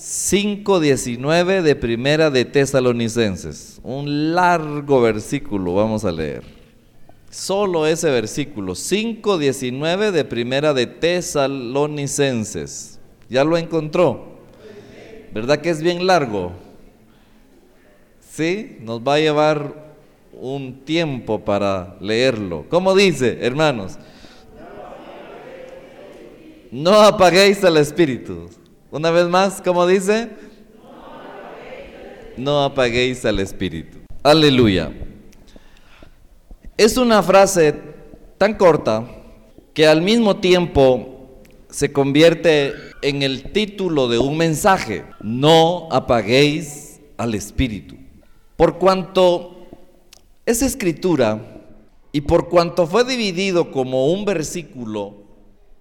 5.19 de Primera de Tesalonicenses. Un largo versículo vamos a leer. Solo ese versículo, 5.19 de Primera de Tesalonicenses. ¿Ya lo encontró? ¿Verdad que es bien largo? Sí, nos va a llevar un tiempo para leerlo. ¿Cómo dice, hermanos? No apaguéis el espíritu. Una vez más, ¿cómo dice? No apaguéis al espíritu. Aleluya. Es una frase tan corta que al mismo tiempo se convierte en el título de un mensaje. No apaguéis al espíritu. Por cuanto esa escritura y por cuanto fue dividido como un versículo,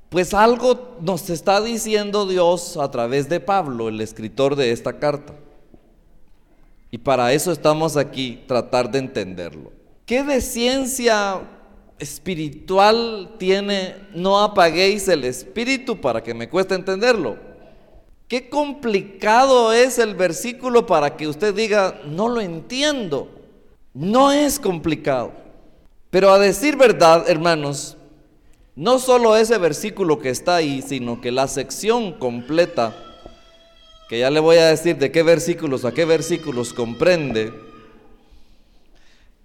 pues algo nos está diciendo Dios a través de Pablo, el escritor de esta carta. Y para eso estamos aquí, tratar de entenderlo. ¿Qué de ciencia espiritual tiene no apaguéis el espíritu para que me cueste entenderlo? Qué complicado es el versículo para que usted diga, no lo entiendo. No es complicado. Pero a decir verdad, hermanos, no solo ese versículo que está ahí, sino que la sección completa, que ya le voy a decir de qué versículos a qué versículos comprende,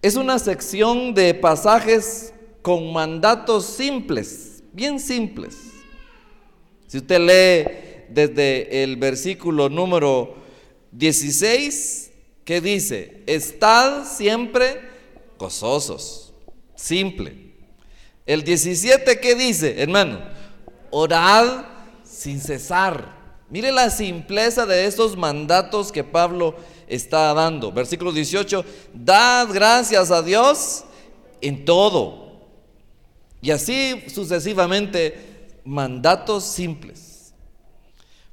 es una sección de pasajes con mandatos simples, bien simples. Si usted lee desde el versículo número 16, ¿qué dice? Estad siempre gozosos, simple. El 17, ¿qué dice, hermano? Orad sin cesar. Mire la simpleza de estos mandatos que Pablo está dando. Versículo 18, dad gracias a Dios en todo. Y así sucesivamente, mandatos simples.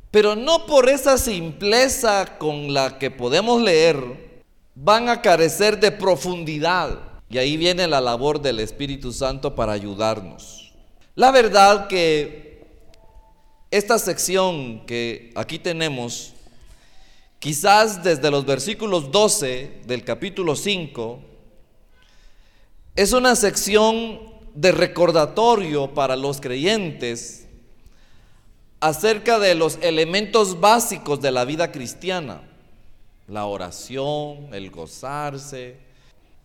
Pero no por esa simpleza con la que podemos leer, van a carecer de profundidad. Y ahí viene la labor del Espíritu Santo para ayudarnos. La verdad que esta sección que aquí tenemos, quizás desde los versículos 12 del capítulo 5, es una sección de recordatorio para los creyentes acerca de los elementos básicos de la vida cristiana. La oración, el gozarse,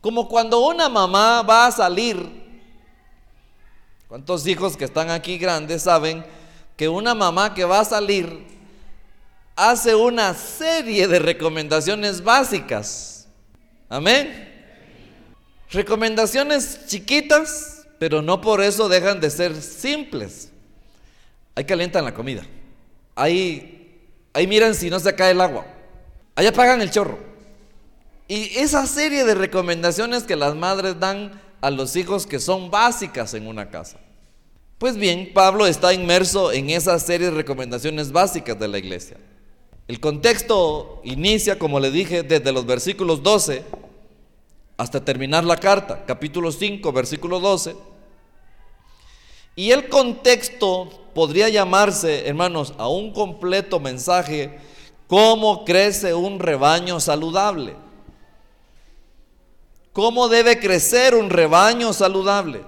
como cuando una mamá va a salir, ¿cuántos hijos que están aquí grandes saben que una mamá que va a salir hace una serie de recomendaciones básicas? Amén. Recomendaciones chiquitas, pero no por eso dejan de ser simples. Ahí calientan la comida. Ahí, ahí miran si no se cae el agua. Ahí apagan el chorro. Y esa serie de recomendaciones que las madres dan a los hijos que son básicas en una casa. Pues bien, Pablo está inmerso en esa serie de recomendaciones básicas de la iglesia. El contexto inicia, como le dije, desde los versículos 12 hasta terminar la carta, capítulo 5, versículo 12. Y el contexto podría llamarse, hermanos, a un completo mensaje, cómo crece un rebaño saludable. ¿Cómo debe crecer un rebaño saludable?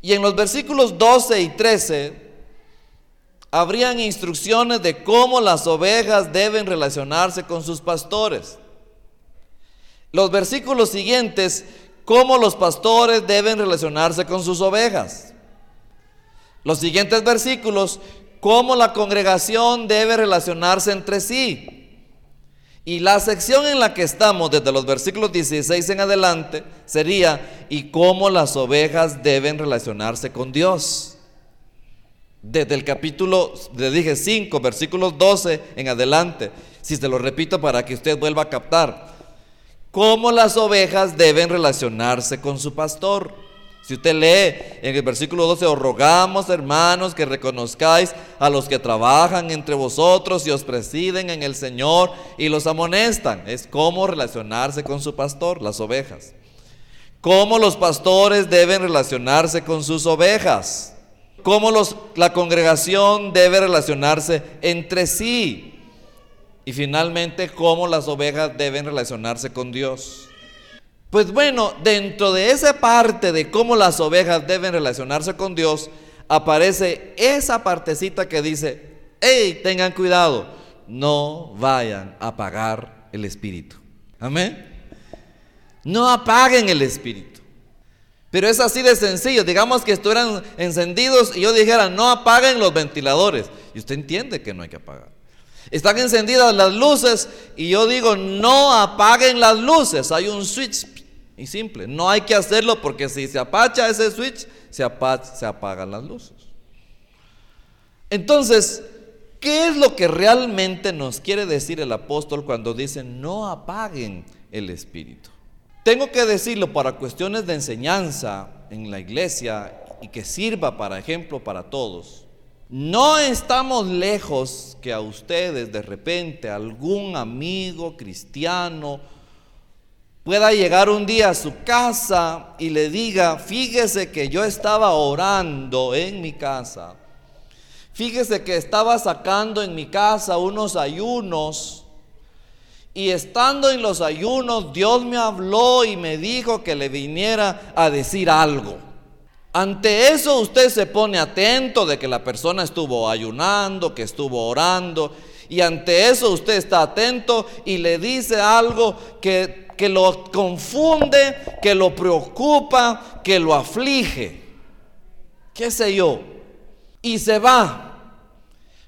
Y en los versículos 12 y 13 habrían instrucciones de cómo las ovejas deben relacionarse con sus pastores. Los versículos siguientes, cómo los pastores deben relacionarse con sus ovejas. Los siguientes versículos, cómo la congregación debe relacionarse entre sí. Y la sección en la que estamos, desde los versículos 16 en adelante, sería, ¿y cómo las ovejas deben relacionarse con Dios? Desde el capítulo, le dije 5, versículos 12 en adelante, si se lo repito para que usted vuelva a captar, ¿cómo las ovejas deben relacionarse con su pastor? Si usted lee en el versículo 12, os rogamos hermanos que reconozcáis a los que trabajan entre vosotros y os presiden en el Señor y los amonestan. Es cómo relacionarse con su pastor, las ovejas. Cómo los pastores deben relacionarse con sus ovejas. Cómo la congregación debe relacionarse entre sí. Y finalmente, cómo las ovejas deben relacionarse con Dios. Pues bueno, dentro de esa parte de cómo las ovejas deben relacionarse con Dios, aparece esa partecita que dice, hey, tengan cuidado, no vayan a apagar el espíritu. Amén. No apaguen el espíritu. Pero es así de sencillo. Digamos que estuvieran encendidos y yo dijera, no apaguen los ventiladores. Y usted entiende que no hay que apagar. Están encendidas las luces y yo digo, no apaguen las luces. Hay un switch simple. No hay que hacerlo porque si se apacha ese switch, se, se apagan las luces. Entonces, ¿qué es lo que realmente nos quiere decir el apóstol cuando dice no apaguen el espíritu? Tengo que decirlo para cuestiones de enseñanza en la iglesia y que sirva para ejemplo para todos. No estamos lejos que a ustedes de repente algún amigo cristiano pueda llegar un día a su casa y le diga, fíjese que yo estaba orando en mi casa, fíjese que estaba sacando en mi casa unos ayunos y estando en los ayunos, Dios me habló y me dijo que le viniera a decir algo. Ante eso usted se pone atento de que la persona estuvo ayunando, que estuvo orando. Y ante eso usted está atento y le dice algo que, que lo confunde, que lo preocupa, que lo aflige. ¿Qué sé yo? Y se va.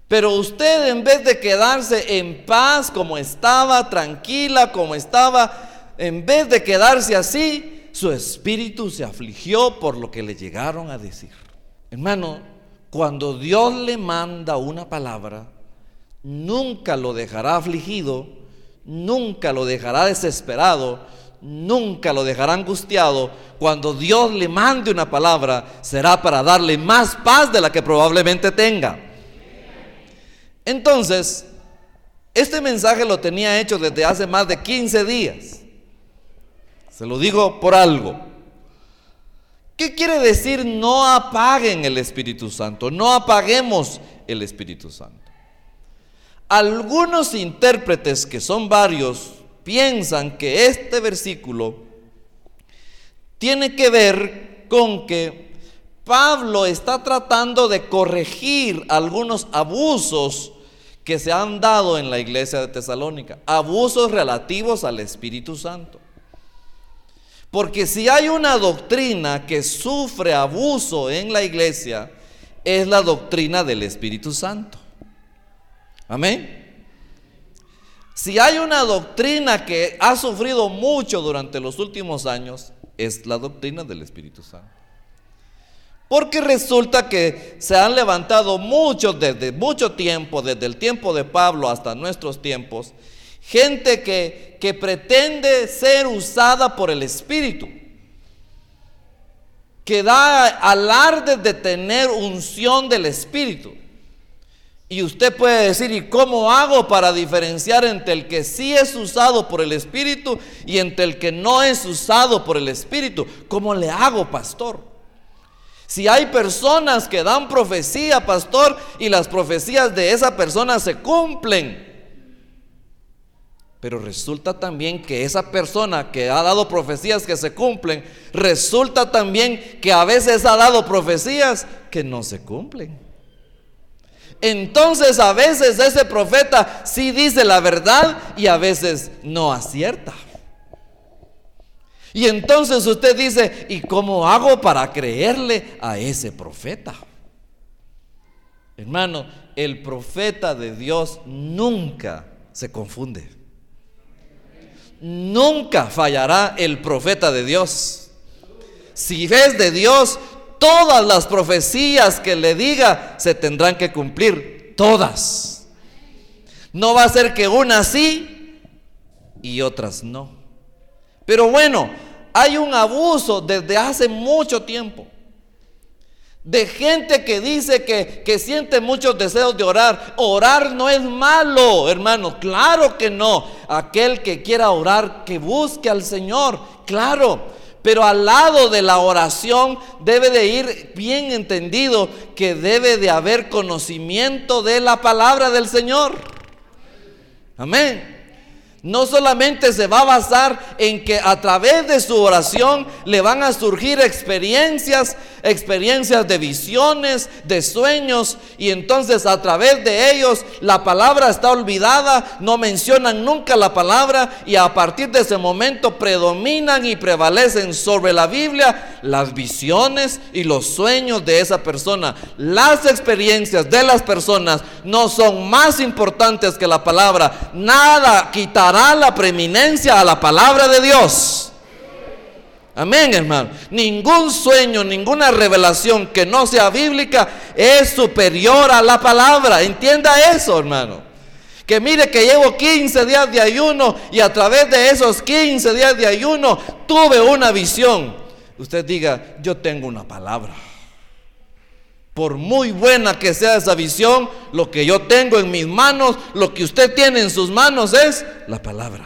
Pero usted en vez de quedarse en paz como estaba, tranquila como estaba, en vez de quedarse así, su espíritu se afligió por lo que le llegaron a decir. Hermano, cuando Dios le manda una palabra, nunca lo dejará afligido, nunca lo dejará desesperado, nunca lo dejará angustiado. Cuando Dios le mande una palabra, será para darle más paz de la que probablemente tenga. Entonces, este mensaje lo tenía hecho desde hace más de 15 días. Se lo digo por algo. ¿Qué quiere decir no apaguen el Espíritu Santo? No apaguemos el Espíritu Santo. Algunos intérpretes, que son varios, piensan que este versículo tiene que ver con que Pablo está tratando de corregir algunos abusos que se han dado en la iglesia de Tesalónica, abusos relativos al Espíritu Santo. Porque si hay una doctrina que sufre abuso en la iglesia, es la doctrina del Espíritu Santo. Amén. Si hay una doctrina que ha sufrido mucho durante los últimos años, es la doctrina del Espíritu Santo. Porque resulta que se han levantado muchos desde mucho tiempo, desde el tiempo de Pablo hasta nuestros tiempos, gente que, que pretende ser usada por el Espíritu, que da alarde de tener unción del Espíritu. Y usted puede decir, ¿y cómo hago para diferenciar entre el que sí es usado por el Espíritu y entre el que no es usado por el Espíritu? ¿Cómo le hago, pastor? Si hay personas que dan profecía, pastor, y las profecías de esa persona se cumplen. Pero resulta también que esa persona que ha dado profecías que se cumplen, resulta también que a veces ha dado profecías que no se cumplen. Entonces a veces ese profeta sí dice la verdad y a veces no acierta. Y entonces usted dice, ¿y cómo hago para creerle a ese profeta? Hermano, el profeta de Dios nunca se confunde. Nunca fallará el profeta de Dios. Si es de Dios, todas las profecías que le diga se tendrán que cumplir. Todas. No va a ser que unas sí y otras no. Pero bueno, hay un abuso desde hace mucho tiempo. De gente que dice que, que, siente muchos deseos de orar. Orar no es malo, hermano. Claro que no. Aquel que quiera orar, que busque al Señor. Claro. Pero al lado de la oración debe de ir bien entendido que debe de haber conocimiento de la palabra del Señor. Amén no solamente se va a basar en que a través de su oración le van a surgir experiencias, experiencias de visiones, de sueños, y entonces a través de ellos la palabra está olvidada, no mencionan nunca la palabra, y a partir de ese momento predominan y prevalecen sobre la Biblia las visiones y los sueños de esa persona. Las experiencias de las personas no son más importantes que la palabra, nada quitará la preeminencia a la palabra de Dios. Amén, hermano. Ningún sueño, ninguna revelación que no sea bíblica es superior a la palabra. Entienda eso, hermano. Que mire que llevo 15 días de ayuno y a través de esos 15 días de ayuno tuve una visión. Usted diga, yo tengo una palabra. Por muy buena que sea esa visión, lo que yo tengo en mis manos, lo que usted tiene en sus manos es la palabra.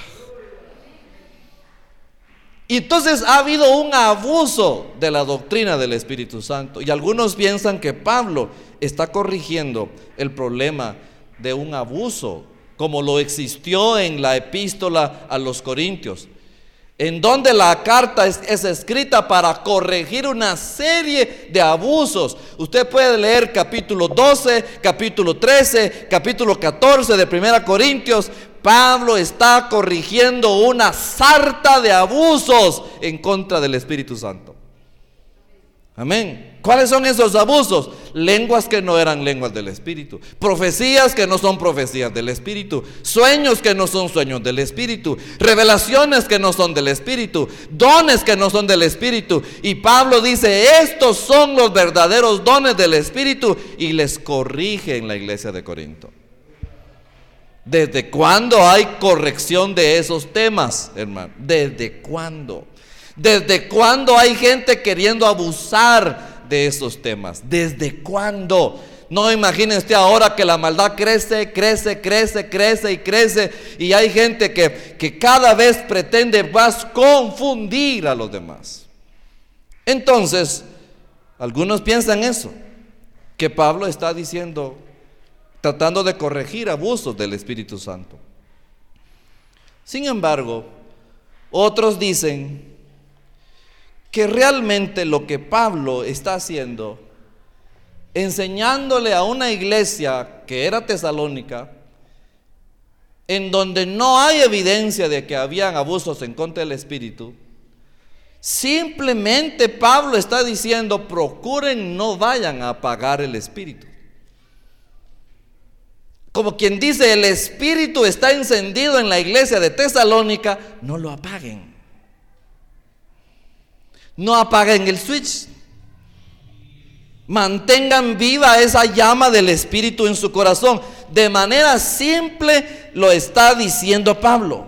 Y entonces ha habido un abuso de la doctrina del Espíritu Santo. Y algunos piensan que Pablo está corrigiendo el problema de un abuso, como lo existió en la epístola a los Corintios en donde la carta es, escrita para corregir una serie de abusos. Usted puede leer capítulo 12, capítulo 13, capítulo 14 de 1 Corintios. Pablo está corrigiendo una sarta de abusos en contra del Espíritu Santo. Amén. ¿Cuáles son esos abusos? Lenguas que no eran lenguas del Espíritu. Profecías que no son profecías del Espíritu. Sueños que no son sueños del Espíritu. Revelaciones que no son del Espíritu. Dones que no son del Espíritu. Y Pablo dice, estos son los verdaderos dones del Espíritu. Y les corrige en la iglesia de Corinto. ¿Desde cuándo hay corrección de esos temas, hermano? ¿Desde cuándo? ¿Desde cuándo hay gente queriendo abusar de esos temas? ¿Desde cuándo? No imagínense usted ahora que la maldad crece, crece, crece, crece y crece. Y hay gente que, que cada vez pretende más confundir a los demás. Entonces, algunos piensan eso, que Pablo está diciendo, tratando de corregir abusos del Espíritu Santo. Sin embargo, otros dicen que realmente lo que Pablo está haciendo, enseñándole a una iglesia que era tesalónica, en donde no hay evidencia de que habían abusos en contra del Espíritu, simplemente Pablo está diciendo, procuren no vayan a apagar el Espíritu. Como quien dice, el Espíritu está encendido en la iglesia de Tesalónica, no lo apaguen. No apaguen el switch. Mantengan viva esa llama del Espíritu en su corazón. De manera simple lo está diciendo Pablo.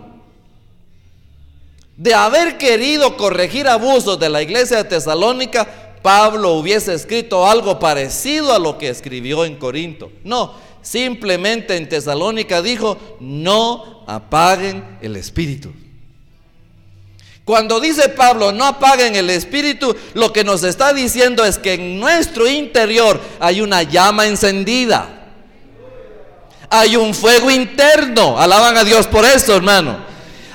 De haber querido corregir abusos de la iglesia de Tesalónica, Pablo hubiese escrito algo parecido a lo que escribió en Corinto. No, simplemente en Tesalónica dijo, no apaguen el Espíritu. Cuando dice Pablo, no apaguen el espíritu, lo que nos está diciendo es que en nuestro interior hay una llama encendida. Hay un fuego interno. Alaban a Dios por eso, hermano.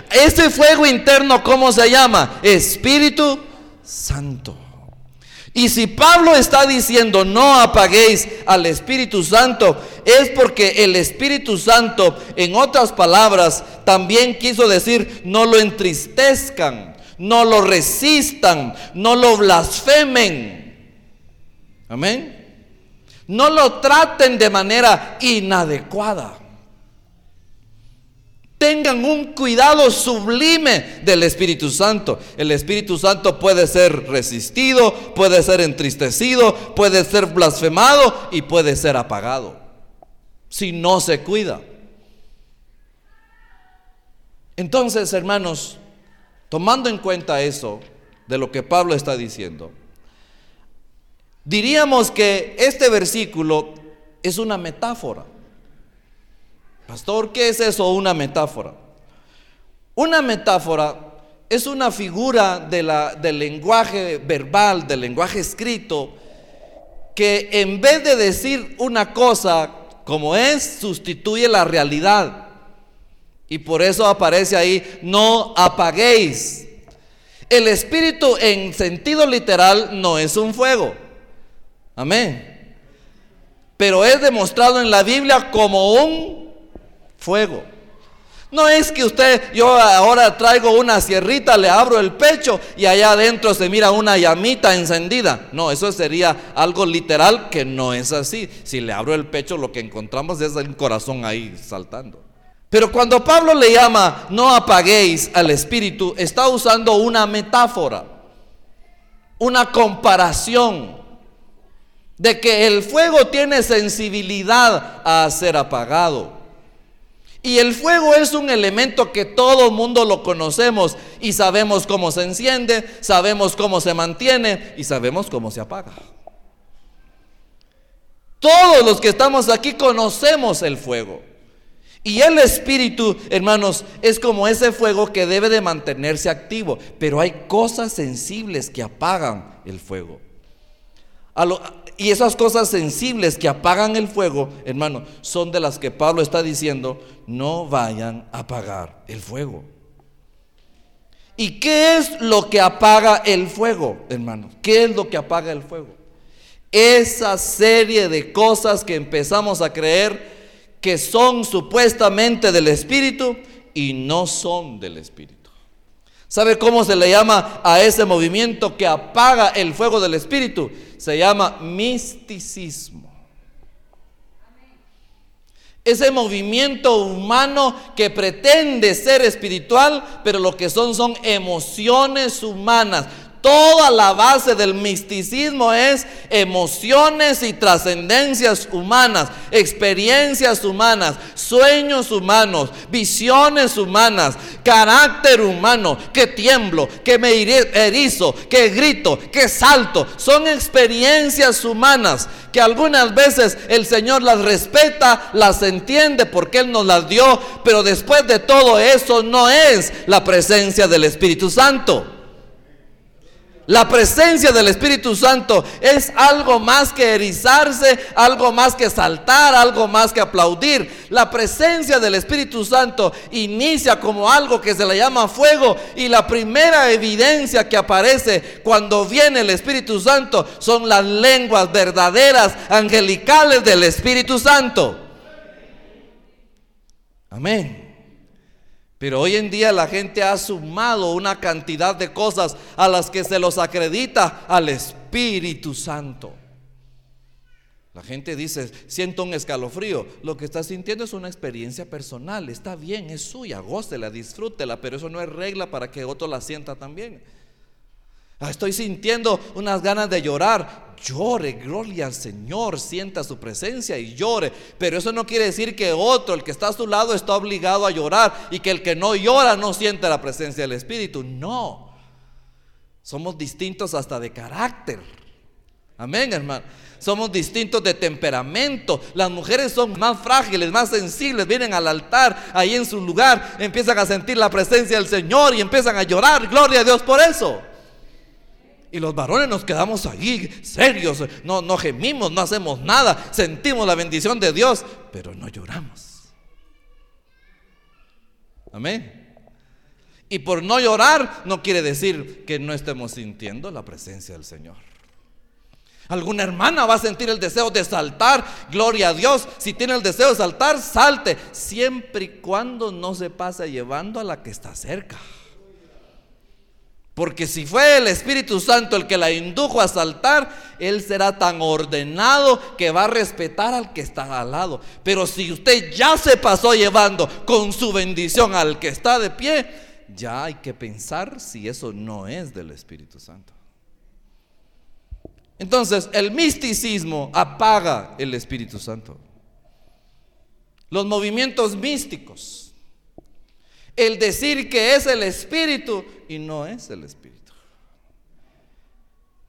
Ese fuego interno, ¿cómo se llama? Espíritu Santo. Y si Pablo está diciendo no apaguéis al Espíritu Santo, es porque el Espíritu Santo, en otras palabras, también quiso decir no lo entristezcan, no lo resistan, no lo blasfemen. Amén. No lo traten de manera inadecuada tengan un cuidado sublime del Espíritu Santo. El Espíritu Santo puede ser resistido, puede ser entristecido, puede ser blasfemado y puede ser apagado si no se cuida. Entonces, hermanos, tomando en cuenta eso de lo que Pablo está diciendo, diríamos que este versículo es una metáfora. Pastor, ¿qué es eso? Una metáfora. Una metáfora es una figura de la, del lenguaje verbal, del lenguaje escrito, que en vez de decir una cosa como es, sustituye la realidad. Y por eso aparece ahí, no apaguéis. El espíritu en sentido literal no es un fuego. Amén. Pero es demostrado en la Biblia como un fuego. No es que usted, yo ahora traigo una sierrita, le abro el pecho y allá adentro se mira una llamita encendida. No, eso sería algo literal que no es así. Si le abro el pecho, lo que encontramos es un corazón ahí saltando. Pero cuando Pablo le llama no apaguéis al espíritu, está usando una metáfora, una comparación de que el fuego tiene sensibilidad a ser apagado. Y el fuego es un elemento que todo mundo lo conocemos y sabemos cómo se enciende, sabemos cómo se mantiene y sabemos cómo se apaga. Todos los que estamos aquí conocemos el fuego. Y el espíritu, hermanos, es como ese fuego que debe de mantenerse activo, pero hay cosas sensibles que apagan el fuego. Y esas cosas sensibles que apagan el fuego, hermano, son de las que Pablo está diciendo, no vayan a apagar el fuego. ¿Y qué es lo que apaga el fuego, hermano? ¿Qué es lo que apaga el fuego? Esa serie de cosas que empezamos a creer que son supuestamente del Espíritu y no son del Espíritu. ¿Sabe cómo se le llama a ese movimiento que apaga el fuego del Espíritu? Se llama misticismo. Ese movimiento humano que pretende ser espiritual, pero lo que son son emociones humanas, Toda la base del misticismo es emociones y trascendencias humanas, experiencias humanas, sueños humanos, visiones humanas, carácter humano, que tiemblo, que me erizo, que grito, que salto. Son experiencias humanas que algunas veces el Señor las respeta, las entiende porque Él nos las dio, pero después de todo eso no es la presencia del Espíritu Santo. La presencia del Espíritu Santo es algo más que erizarse, algo más que saltar, algo más que aplaudir. La presencia del Espíritu Santo inicia como algo que se le llama fuego y la primera evidencia que aparece cuando viene el Espíritu Santo son las lenguas verdaderas, angelicales del Espíritu Santo. Amén. Pero hoy en día la gente ha sumado una cantidad de cosas a las que se los acredita al Espíritu Santo. La gente dice, siento un escalofrío. Lo que está sintiendo es una experiencia personal. Está bien, es suya, gócela, disfrútela, pero eso no es regla para que otro la sienta también. Ah, estoy sintiendo unas ganas de llorar. Llore, gloria al Señor, sienta su presencia y llore. Pero eso no quiere decir que otro, el que está a su lado, está obligado a llorar y que el que no llora no siente la presencia del Espíritu. No. Somos distintos hasta de carácter. Amén, hermano. Somos distintos de temperamento. Las mujeres son más frágiles, más sensibles. Vienen al altar, ahí en su lugar, empiezan a sentir la presencia del Señor y empiezan a llorar. Gloria a Dios por eso. Y los varones nos quedamos ahí serios, no, no gemimos, no hacemos nada, sentimos la bendición de Dios, pero no lloramos. Amén. Y por no llorar no quiere decir que no estemos sintiendo la presencia del Señor. Alguna hermana va a sentir el deseo de saltar, gloria a Dios. Si tiene el deseo de saltar, salte, siempre y cuando no se pase llevando a la que está cerca. Porque si fue el Espíritu Santo el que la indujo a saltar, Él será tan ordenado que va a respetar al que está al lado. Pero si usted ya se pasó llevando con su bendición al que está de pie, ya hay que pensar si eso no es del Espíritu Santo. Entonces, el misticismo apaga el Espíritu Santo. Los movimientos místicos el decir que es el Espíritu y no es el Espíritu.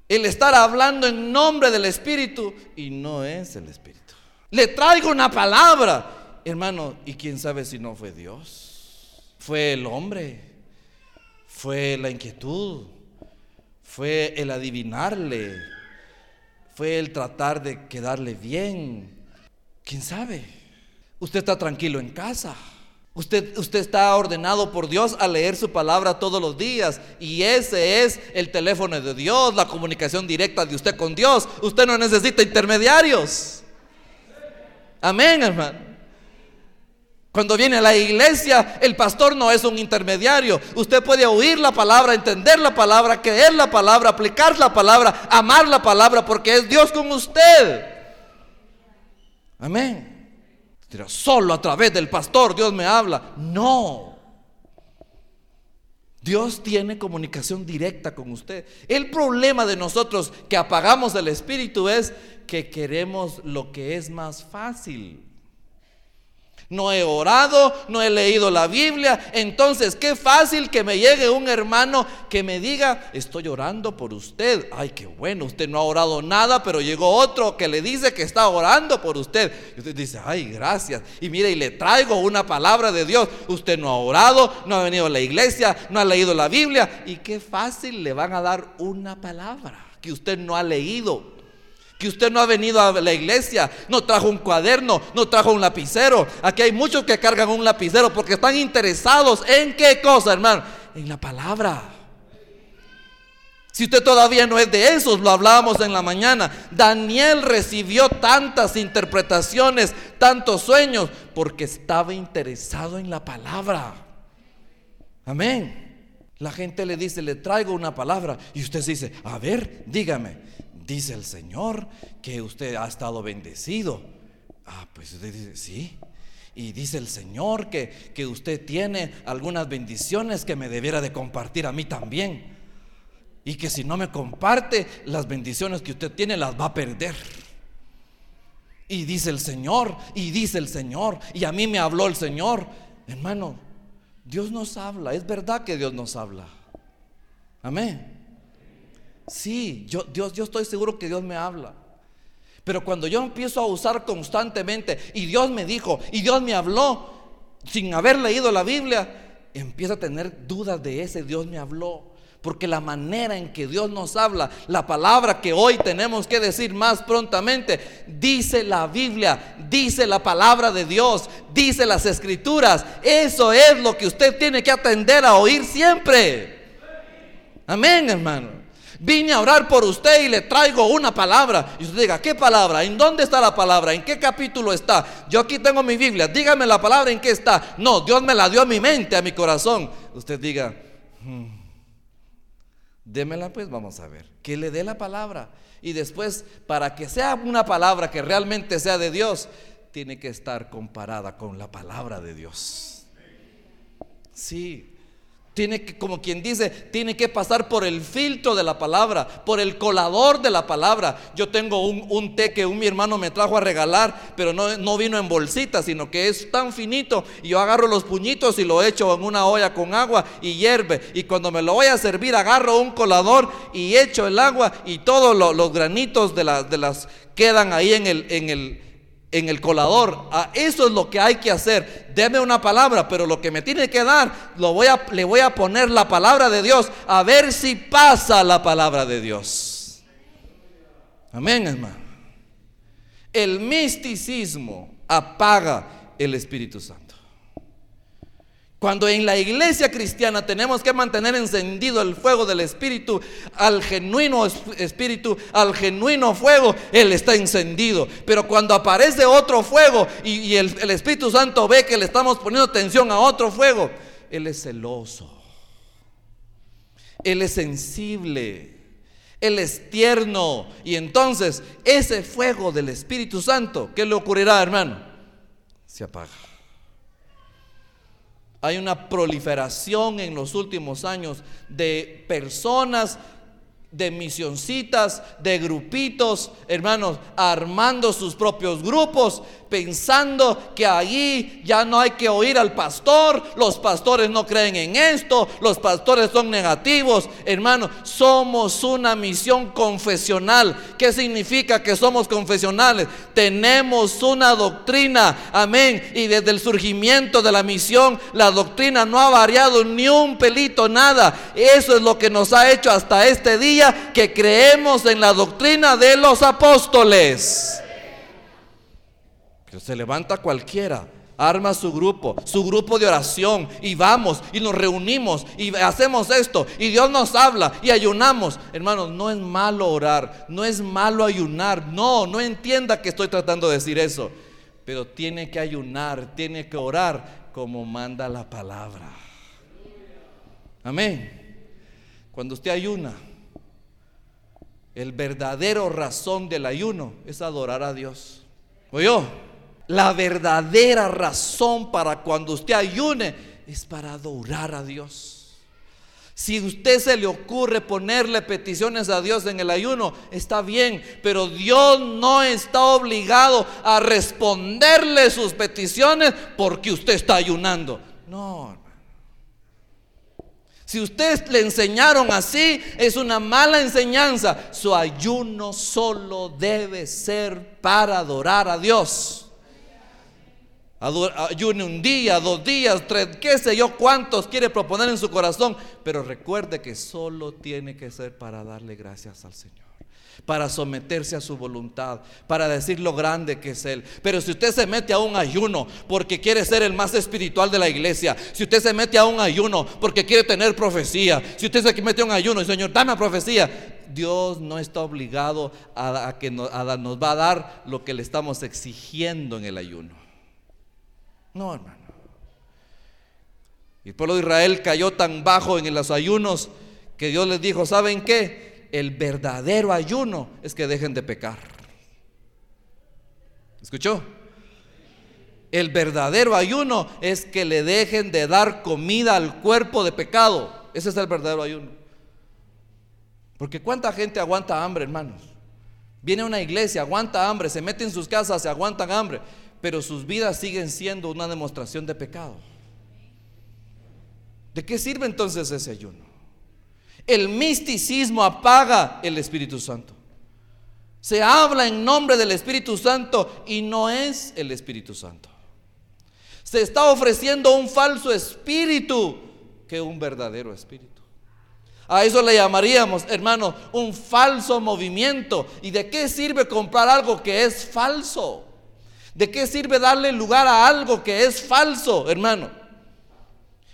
El estar hablando en nombre del Espíritu y no es el Espíritu. Le traigo una palabra, hermano, y quién sabe si no fue Dios. Fue el hombre, fue la inquietud, fue el adivinarle, fue el tratar de quedarle bien. ¿Quién sabe? Usted está tranquilo en casa Usted, usted, está ordenado por Dios a leer su palabra todos los días y ese es el teléfono de Dios, la comunicación directa de usted con Dios. Usted no necesita intermediarios. Amén, hermano. Cuando viene a la iglesia, el pastor no es un intermediario. Usted puede oír la palabra, entender la palabra, creer la palabra, aplicar la palabra, amar la palabra, porque es Dios con usted. Amén solo a través del pastor Dios me habla. No. Dios tiene comunicación directa con usted. El problema de nosotros que apagamos el espíritu es que queremos lo que es más fácil. No he orado, no he leído la Biblia. Entonces, qué fácil que me llegue un hermano que me diga, estoy orando por usted. Ay, qué bueno, usted no ha orado nada, pero llegó otro que le dice que está orando por usted. Y usted dice, ay, gracias. Y mire, y le traigo una palabra de Dios. Usted no ha orado, no ha venido a la iglesia, no ha leído la Biblia. Y qué fácil le van a dar una palabra que usted no ha leído que usted no ha venido a la iglesia, no trajo un cuaderno, no trajo un lapicero. Aquí hay muchos que cargan un lapicero porque están interesados en qué cosa, hermano, en la palabra. Si usted todavía no es de esos, lo hablábamos en la mañana. Daniel recibió tantas interpretaciones, tantos sueños, porque estaba interesado en la palabra. Amén. La gente le dice, le traigo una palabra. Y usted dice, a ver, dígame dice el Señor que usted ha estado bendecido. Ah, pues usted dice, sí. Y dice el Señor que, que usted tiene algunas bendiciones que me debiera de compartir a mí también. Y que si no me comparte, las bendiciones que usted tiene las va a perder. Y dice el Señor, y dice el Señor, y a mí me habló el Señor. Hermano, Dios nos habla, es verdad que Dios nos habla. Amén. Sí, yo, Dios, yo estoy seguro que Dios me habla. Pero cuando yo empiezo a usar constantemente y Dios me dijo y Dios me habló sin haber leído la Biblia, empiezo a tener dudas de ese Dios me habló. Porque la manera en que Dios nos habla, la palabra que hoy tenemos que decir más prontamente, dice la Biblia, dice la palabra de Dios, dice las escrituras. Eso es lo que usted tiene que atender a oír siempre. Amén, hermano. Vine a orar por usted y le traigo una palabra. Y usted diga, ¿qué palabra? ¿En dónde está la palabra? ¿En qué capítulo está? Yo aquí tengo mi Biblia. Dígame la palabra en qué está. No, Dios me la dio a mi mente, a mi corazón. Usted diga, hmm, démela pues, vamos a ver. Que le dé la palabra. Y después, para que sea una palabra que realmente sea de Dios, tiene que estar comparada con la palabra de Dios. Sí, tiene que, como quien dice, tiene que pasar por el filtro de la palabra, por el colador de la palabra. Yo tengo un, té que un mi hermano me trajo a regalar, pero no, no, vino en bolsita, sino que es tan finito. Y yo agarro los puñitos y lo echo en una olla con agua y hierve. Y cuando me lo voy a servir, agarro un colador y echo el agua y todos los granitos de, de las quedan ahí en el en el colador. Ah, eso es lo que hay que hacer. Deme una palabra, pero lo que me tiene que dar, lo voy a, le voy a poner la palabra de Dios a ver si pasa la palabra de Dios. Amén, hermano. El misticismo apaga el Espíritu Santo. Cuando en la iglesia cristiana tenemos que mantener encendido el fuego del Espíritu, al genuino Espíritu, al genuino fuego, Él está encendido. Pero cuando aparece otro fuego y, el, Espíritu Santo ve que le estamos poniendo atención a otro fuego, Él es celoso. Él es sensible. Él es tierno. Y entonces ese fuego del Espíritu Santo, ¿qué le ocurrirá, hermano? Se apaga. Hay una proliferación en los últimos años de personas de misioncitas, de grupitos, hermanos, armando sus propios grupos, pensando que allí ya no hay que oír al pastor, los pastores no creen en esto, los pastores son negativos. Hermano, somos una misión confesional. ¿Qué significa que somos confesionales? Tenemos una doctrina, amén. Y desde el surgimiento de la misión, la doctrina no ha variado ni un pelito, nada. Eso es lo que nos ha hecho hasta este día que creemos en la doctrina de los apóstoles se levanta cualquiera arma su grupo, su grupo de oración y vamos y nos reunimos y hacemos esto y Dios nos habla y ayunamos. Hermanos, no es malo orar, no es malo ayunar. No, no entienda que estoy tratando de decir eso. Pero tiene que ayunar, tiene que orar como manda la palabra. Amén. Cuando usted ayuna, el verdadero razón del ayuno es adorar a Dios. ¿Oyó? La verdadera razón para cuando usted ayune es para adorar a Dios. Si usted se le ocurre ponerle peticiones a Dios en el ayuno, está bien, pero Dios no está obligado a responderle sus peticiones porque usted está ayunando. No, Si usted le enseñaron así, es una mala enseñanza. Su ayuno solo debe ser para adorar a Dios. Ayune un día, dos días, tres, qué sé yo cuántos quiere proponer en su corazón. Pero recuerde que solo tiene que ser para darle gracias al Señor. Para someterse a su voluntad, para decir lo grande que es Él. Pero si usted se mete a un ayuno porque quiere ser el más espiritual de la iglesia, si usted se mete a un ayuno porque quiere tener profecía, si usted se mete a un ayuno y Señor, dame profecía, Dios no está obligado a, que nos va a dar lo que le estamos exigiendo en el ayuno. No, hermano. El pueblo de Israel cayó tan bajo en los ayunos que Dios les dijo, ¿saben qué? El verdadero ayuno es que dejen de pecar. ¿Escuchó? El verdadero ayuno es que le dejen de dar comida al cuerpo de pecado. Ese es el verdadero ayuno. Porque cuánta gente aguanta hambre, hermanos. Viene a una iglesia, aguanta hambre, se mete en sus casas, se aguantan hambre pero sus vidas siguen siendo una demostración de pecado. ¿De qué sirve entonces ese ayuno? El misticismo apaga el Espíritu Santo. Se habla en nombre del Espíritu Santo y no es el Espíritu Santo. Se está ofreciendo un falso espíritu que un verdadero espíritu. A eso le llamaríamos, hermano, un falso movimiento. ¿Y de qué sirve comprar algo que es falso? ¿De qué sirve darle lugar a algo que es falso, hermano?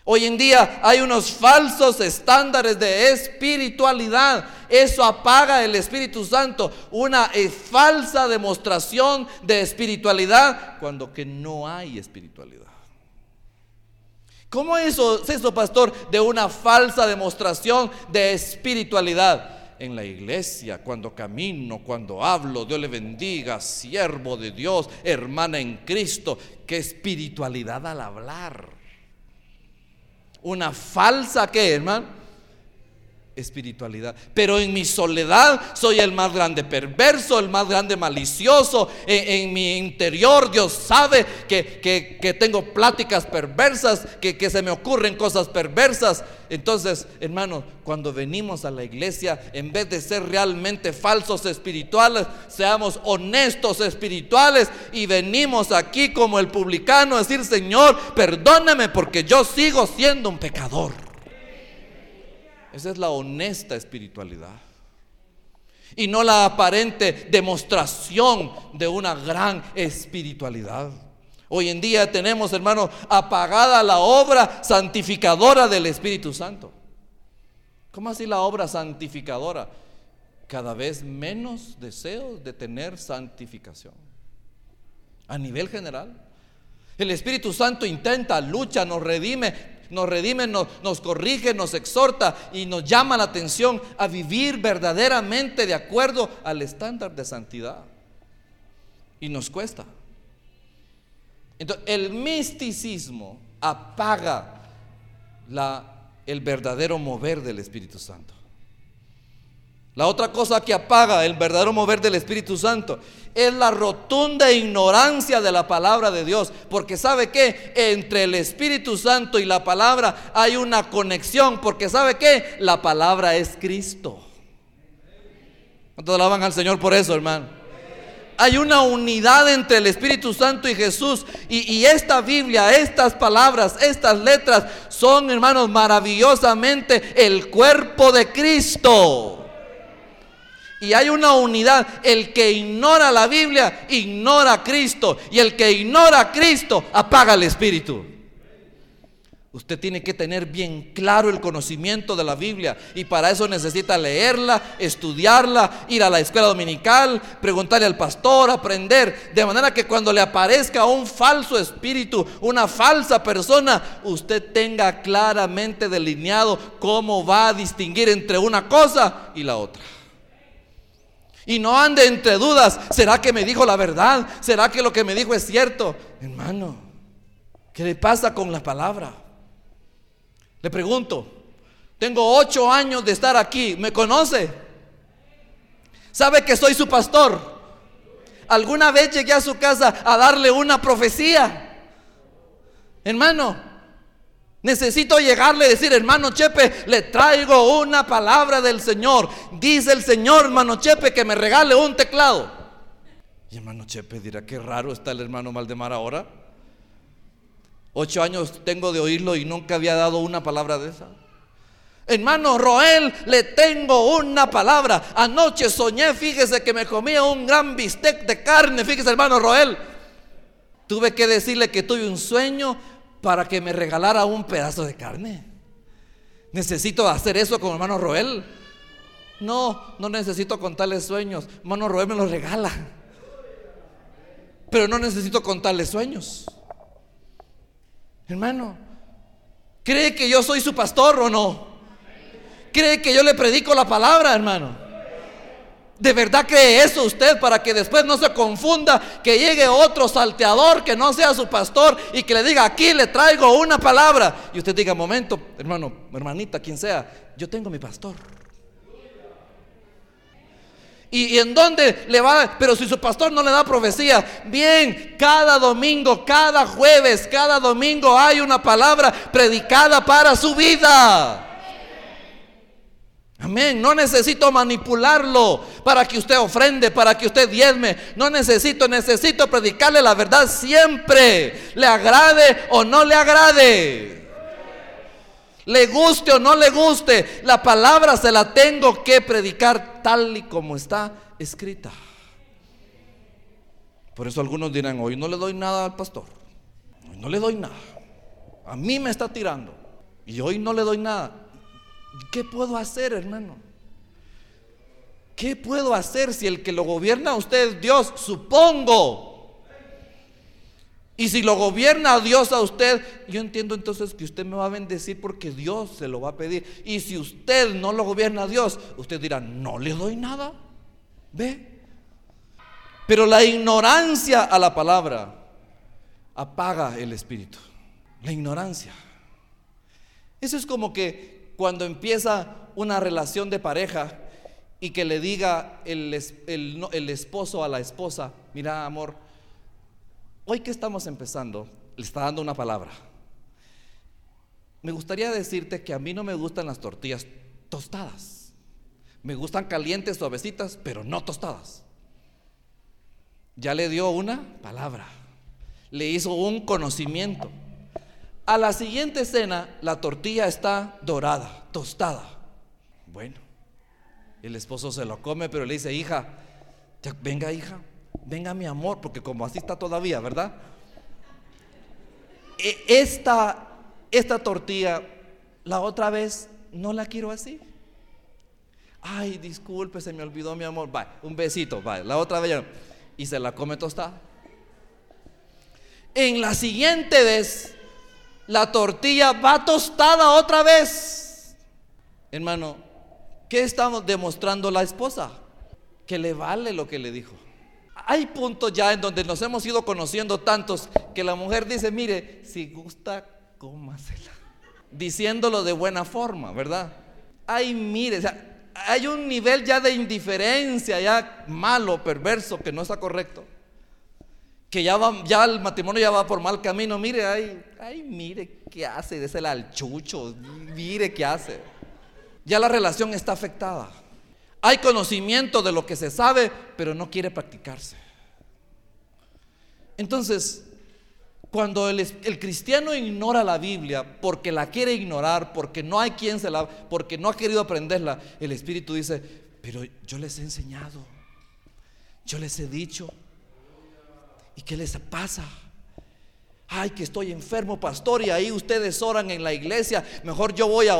Hoy en día hay unos falsos estándares de espiritualidad. Eso apaga el Espíritu Santo. Una eh, falsa demostración de espiritualidad cuando que no hay espiritualidad. ¿Cómo es eso, pastor, de una falsa demostración de espiritualidad? En la iglesia, cuando camino, cuando hablo, Dios le bendiga, siervo de Dios, hermana en Cristo. Qué espiritualidad al hablar. Una falsa que, hermano espiritualidad. Pero en mi soledad soy el más grande perverso, el más grande malicioso. En, mi interior Dios sabe que, tengo pláticas perversas, que, que, se me ocurren cosas perversas. Entonces, hermanos, cuando venimos a la iglesia, en vez de ser realmente falsos espirituales, seamos honestos espirituales y venimos aquí como el publicano a decir, Señor, perdóname porque yo sigo siendo un pecador. Esa es la honesta espiritualidad. Y no la aparente demostración de una gran espiritualidad. Hoy en día tenemos, hermanos, apagada la obra santificadora del Espíritu Santo. ¿Cómo así la obra santificadora? Cada vez menos deseos de tener santificación. A nivel general. El Espíritu Santo intenta, lucha, nos redime, nos redime, nos, corrige, nos exhorta y nos llama la atención a vivir verdaderamente de acuerdo al estándar de santidad. Y nos cuesta. Entonces, el misticismo apaga el verdadero mover del Espíritu Santo. La otra cosa que apaga el verdadero mover del Espíritu Santo es la rotunda ignorancia de la palabra de Dios. Porque sabe que entre el Espíritu Santo y la palabra hay una conexión. Porque sabe que la palabra es Cristo. ¿Cuántos alaban al Señor por eso, hermano? Hay una unidad entre el Espíritu Santo y Jesús. Y, y esta Biblia, estas palabras, estas letras son, hermanos, maravillosamente el cuerpo de Cristo. Y hay una unidad. El que ignora la Biblia, ignora a Cristo. Y el que ignora a Cristo, apaga el Espíritu. Usted tiene que tener bien claro el conocimiento de la Biblia y para eso necesita leerla, estudiarla, ir a la escuela dominical, preguntarle al pastor, aprender, de manera que cuando le aparezca un falso espíritu, una falsa persona, usted tenga claramente delineado cómo va a distinguir entre una cosa y la otra. Y no ande entre dudas, ¿será que me dijo la verdad? ¿Será que lo que me dijo es cierto? Hermano, ¿qué le pasa con la palabra? Le pregunto, tengo ocho años de estar aquí, ¿me conoce? ¿Sabe que soy su pastor? ¿Alguna vez llegué a su casa a darle una profecía? Hermano, necesito llegarle y decir, hermano Chepe, le traigo una palabra del Señor. Dice el Señor, hermano Chepe, que me regale un teclado. Y hermano Chepe dirá, qué raro está el hermano Maldemar ahora. Ocho años tengo de oírlo y nunca había dado una palabra de esa. Hermano Roel, le tengo una palabra. Anoche soñé, fíjese que me comía un gran bistec de carne. Fíjese, hermano Roel. Tuve que decirle que tuve un sueño para que me regalara un pedazo de carne. ¿Necesito hacer eso con hermano Roel? No, no necesito contarle sueños. Hermano Roel me los regala. Pero no necesito contarle sueños. Hermano, ¿cree que yo soy su pastor o no? ¿Cree que yo le predico la palabra, hermano? ¿De verdad cree eso usted para que después no se confunda que llegue otro salteador que no sea su pastor y que le diga, aquí le traigo una palabra? Y usted diga, momento, hermano, hermanita, quien sea, yo tengo mi pastor. ¿Y, en dónde le va? Pero si su pastor no le da profecía, bien, cada domingo, cada jueves, cada domingo hay una palabra predicada para su vida. Amén. No necesito manipularlo para que usted ofrende, para que usted diezme. No necesito, necesito predicarle la verdad siempre. Le agrade o no le agrade. Le guste o no le guste, la palabra se la tengo que predicar tal y como está escrita. Por eso algunos dirán, hoy no le doy nada al pastor. Hoy no le doy nada. A mí me está tirando. Y hoy no le doy nada. ¿Qué puedo hacer, hermano? ¿Qué puedo hacer si el que lo gobierna a usted es Dios? Supongo y si lo gobierna Dios a usted, yo entiendo entonces que usted me va a bendecir porque Dios se lo va a pedir. Y si usted no lo gobierna a Dios, usted dirá, no le doy nada. ¿Ve? Pero la ignorancia a la palabra apaga el espíritu. La ignorancia. Eso es como que cuando empieza una relación de pareja y que le diga el, el, el esposo a la esposa, mira amor, Hoy que estamos empezando, le está dando una palabra. Me gustaría decirte que a mí no me gustan las tortillas tostadas. Me gustan calientes, suavecitas, pero no tostadas. Ya le dio una palabra. Le hizo un conocimiento. A la siguiente escena, la tortilla está dorada, tostada. Bueno, el esposo se lo come, pero le dice, hija, venga hija, venga mi amor, porque como así está todavía, ¿verdad? E, esta, esta tortilla, la otra vez, no la quiero así. Ay, disculpe, se me olvidó mi amor. Va, un besito, va, la otra vez. Y se la come tostada. En la siguiente vez, la tortilla va tostada otra vez. Hermano, ¿qué estamos demostrando la esposa? Que le vale lo que le dijo. Hay puntos ya en donde nos hemos ido conociendo tantos que la mujer dice, mire, si gusta, cómasela. Diciéndolo de buena forma, ¿verdad? Ay, mire, hay un nivel ya de indiferencia, ya malo, perverso, que no está correcto. Que ya, va, ya el matrimonio ya va por mal camino. Mire, ay, ay, mire qué hace, désela al chucho, mire qué hace. Ya la relación está afectada. Hay conocimiento de lo que se sabe, pero no quiere practicarse. Entonces, cuando el, cristiano ignora la Biblia porque la quiere ignorar, porque no hay quien se la, porque no ha querido aprenderla, el Espíritu dice, pero yo les he enseñado, yo les he dicho. ¿Y qué les pasa? Ay, que estoy enfermo, pastor, y ahí ustedes oran en la iglesia. Mejor yo voy a,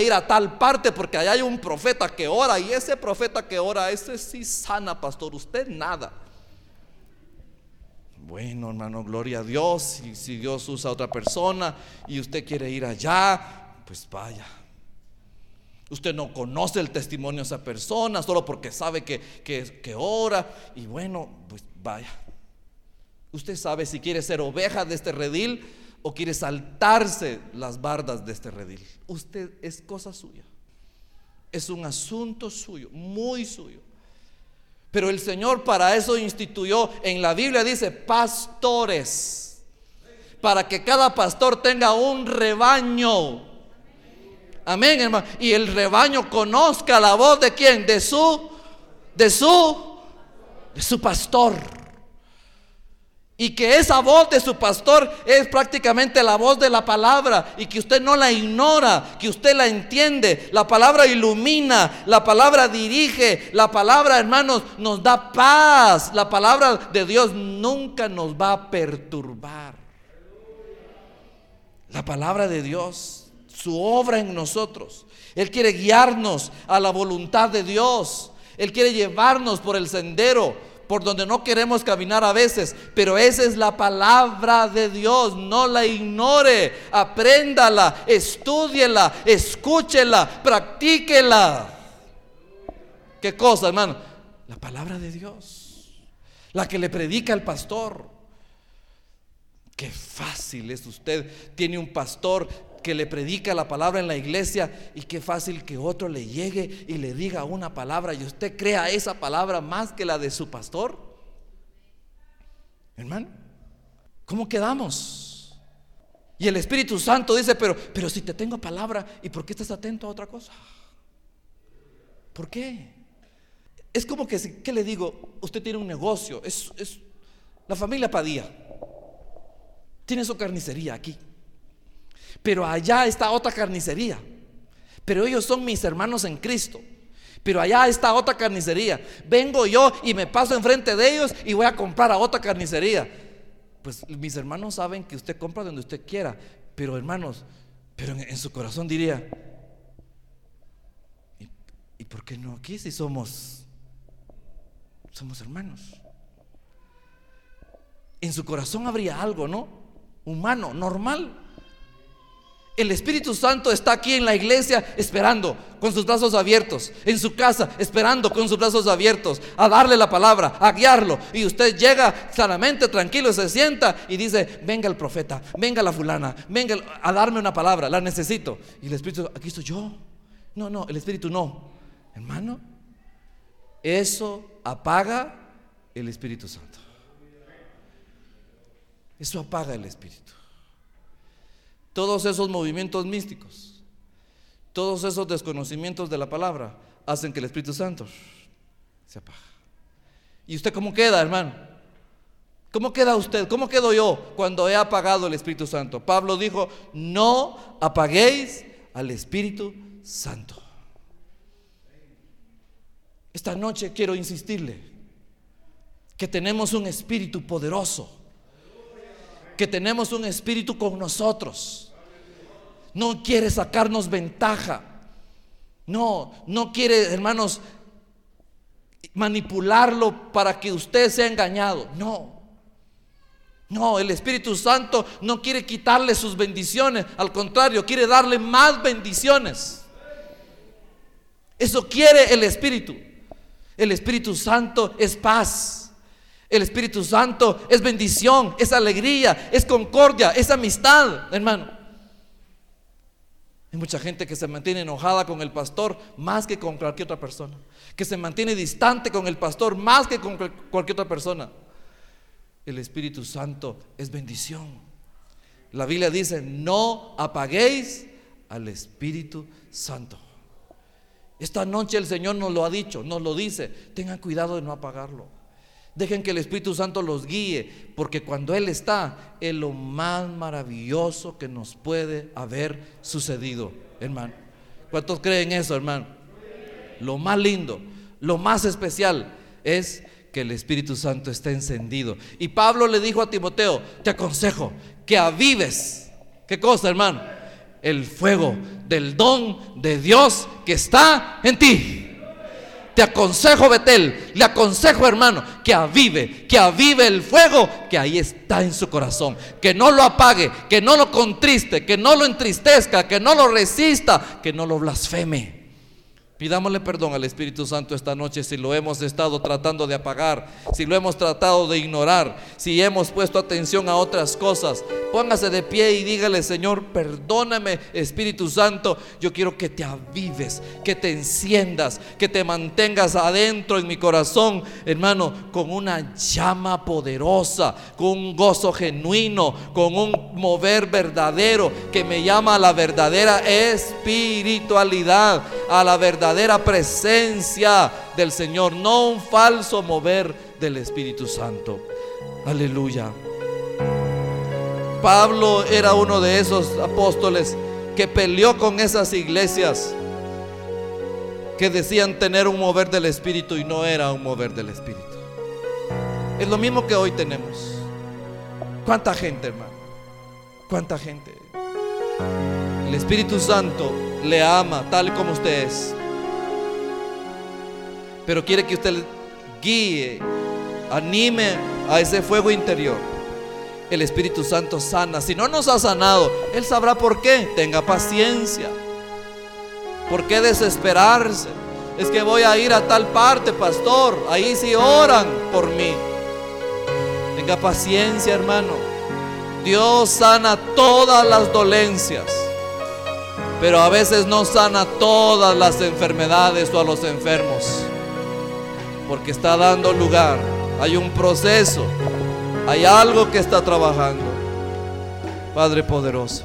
ir a tal parte porque allá hay un profeta que ora y ese profeta que ora, ese sí sana, pastor. Usted nada. Bueno, hermano, gloria a Dios. Y si Dios usa a otra persona y usted quiere ir allá, pues vaya. Usted no conoce el testimonio de esa persona solo porque sabe que, que ora. Y bueno, pues vaya. Usted sabe si quiere ser oveja de este redil o quiere saltarse las bardas de este redil. Usted es cosa suya. Es un asunto suyo, muy suyo. Pero el Señor para eso instituyó, en la Biblia dice, pastores, para que cada pastor tenga un rebaño. Amén, hermano. Y el rebaño conozca la voz de quién? De su, de su, de su pastor. Y que esa voz de su pastor es prácticamente la voz de la palabra y que usted no la ignora, que usted la entiende. La palabra ilumina, la palabra dirige, la palabra, hermanos, nos da paz. La palabra de Dios nunca nos va a perturbar. La palabra de Dios, su obra en nosotros. Él quiere guiarnos a la voluntad de Dios. Él quiere llevarnos por el sendero por donde no queremos caminar a veces, pero esa es la palabra de Dios, no la ignore, apréndala, estudiela, escúchela, practíquela. ¿Qué cosa, hermano? La palabra de Dios, la que le predica el pastor. Qué fácil es usted. Tiene un pastor que le predica la palabra en la iglesia y qué fácil que otro le llegue y le diga una palabra y usted crea esa palabra más que la de su pastor. Hermano, ¿cómo quedamos? Y el Espíritu Santo dice, pero, pero si te tengo palabra, ¿y por qué estás atento a otra cosa? ¿Por qué? Es como que, ¿qué le digo? Usted tiene un negocio, es, es la familia Padilla, tiene su carnicería aquí. Pero allá está otra carnicería. Pero ellos son mis hermanos en Cristo. Pero allá está otra carnicería. Vengo yo y me paso enfrente de ellos y voy a comprar a otra carnicería. Pues mis hermanos saben que usted compra donde usted quiera. Pero hermanos, pero en, su corazón diría, ¿y, ¿y por qué no aquí si somos, somos hermanos? En su corazón habría algo, ¿no? Humano, normal. El Espíritu Santo está aquí en la iglesia esperando con sus brazos abiertos, en su casa esperando con sus brazos abiertos, a darle la palabra, a guiarlo. Y usted llega sanamente, tranquilo, se sienta y dice, venga el profeta, venga la fulana, venga a darme una palabra, la necesito. Y el Espíritu, aquí estoy yo. No, no, el Espíritu no. Hermano, eso apaga el Espíritu Santo. Eso apaga el Espíritu todos esos movimientos místicos, todos esos desconocimientos de la palabra hacen que el Espíritu Santo se apague. ¿Y usted cómo queda, hermano? ¿Cómo queda usted? ¿Cómo quedo yo cuando he apagado el Espíritu Santo? Pablo dijo, no apaguéis al Espíritu Santo. Esta noche quiero insistirle que tenemos un espíritu poderoso, que tenemos un espíritu con nosotros no quiere sacarnos ventaja. No, no quiere, hermanos, manipularlo para que usted sea engañado. No. No, el Espíritu Santo no quiere quitarle sus bendiciones, al contrario, quiere darle más bendiciones. Eso quiere el Espíritu. El Espíritu Santo es paz. El Espíritu Santo es bendición, es alegría, es concordia, es amistad, hermano. Hay mucha gente que se mantiene enojada con el pastor más que con cualquier otra persona. Que se mantiene distante con el pastor más que con cualquier otra persona. El Espíritu Santo es bendición. La Biblia dice, no apaguéis al Espíritu Santo. Esta noche el Señor nos lo ha dicho, nos lo dice. Tengan cuidado de no apagarlo. Dejen que el Espíritu Santo los guíe, porque cuando Él está, es lo más maravilloso que nos puede haber sucedido, hermano. ¿Cuántos creen eso, hermano? lo más lindo, lo más especial es que el Espíritu Santo esté encendido. Y Pablo le dijo a Timoteo, te aconsejo que avives. ¿Qué cosa, hermano? El fuego del don de Dios que está en ti. Te aconsejo, Betel, le aconsejo, hermano, que avive, que avive el fuego que ahí está en su corazón. Que no lo apague, que no lo contriste, que no lo entristezca, que no lo resista, que no lo blasfeme. Pidámosle perdón al Espíritu Santo esta noche si lo hemos estado tratando de apagar, si lo hemos tratado de ignorar, si hemos puesto atención a otras cosas. Póngase de pie y dígale, Señor, perdóname, Espíritu Santo. Yo quiero que te avives, que te enciendas, que te mantengas adentro en mi corazón, hermano, con una llama poderosa, con un gozo genuino, con un mover verdadero que me llama a la verdadera espiritualidad, a la verdadera verdadera presencia del Señor, no un falso mover del Espíritu Santo. Aleluya. Pablo era uno de esos apóstoles que peleó con esas iglesias que decían tener un mover del Espíritu y no era un mover del Espíritu. Es lo mismo que hoy tenemos. ¿Cuánta gente, hermano? ¿Cuánta gente? El Espíritu Santo le ama tal como usted es pero quiere que usted guíe, anime a ese fuego interior. El Espíritu Santo sana. Si no nos ha sanado, Él sabrá por qué. Tenga paciencia. ¿Por qué desesperarse? Es que voy a ir a tal parte, pastor. Ahí sí oran por mí. Tenga paciencia, hermano. Dios sana todas las dolencias, pero a veces no sana todas las enfermedades o a los enfermos porque está dando lugar. Hay un proceso, hay algo que está trabajando. Padre poderoso.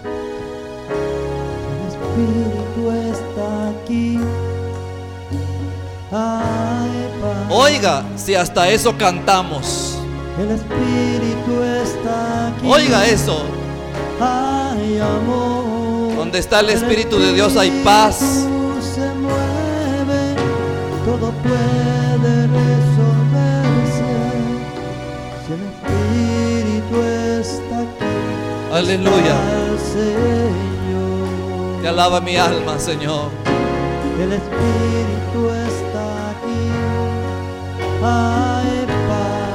El Espíritu está aquí. Oiga, si hasta eso cantamos. El Espíritu está aquí. Oiga eso. Hay amor. Donde está el Espíritu de Dios hay paz. Se mueve, todo puede resolverse. Si el Espíritu está aquí. Aleluya. al Señor. Te alaba mi alma, Señor. El Espíritu está aquí. Hay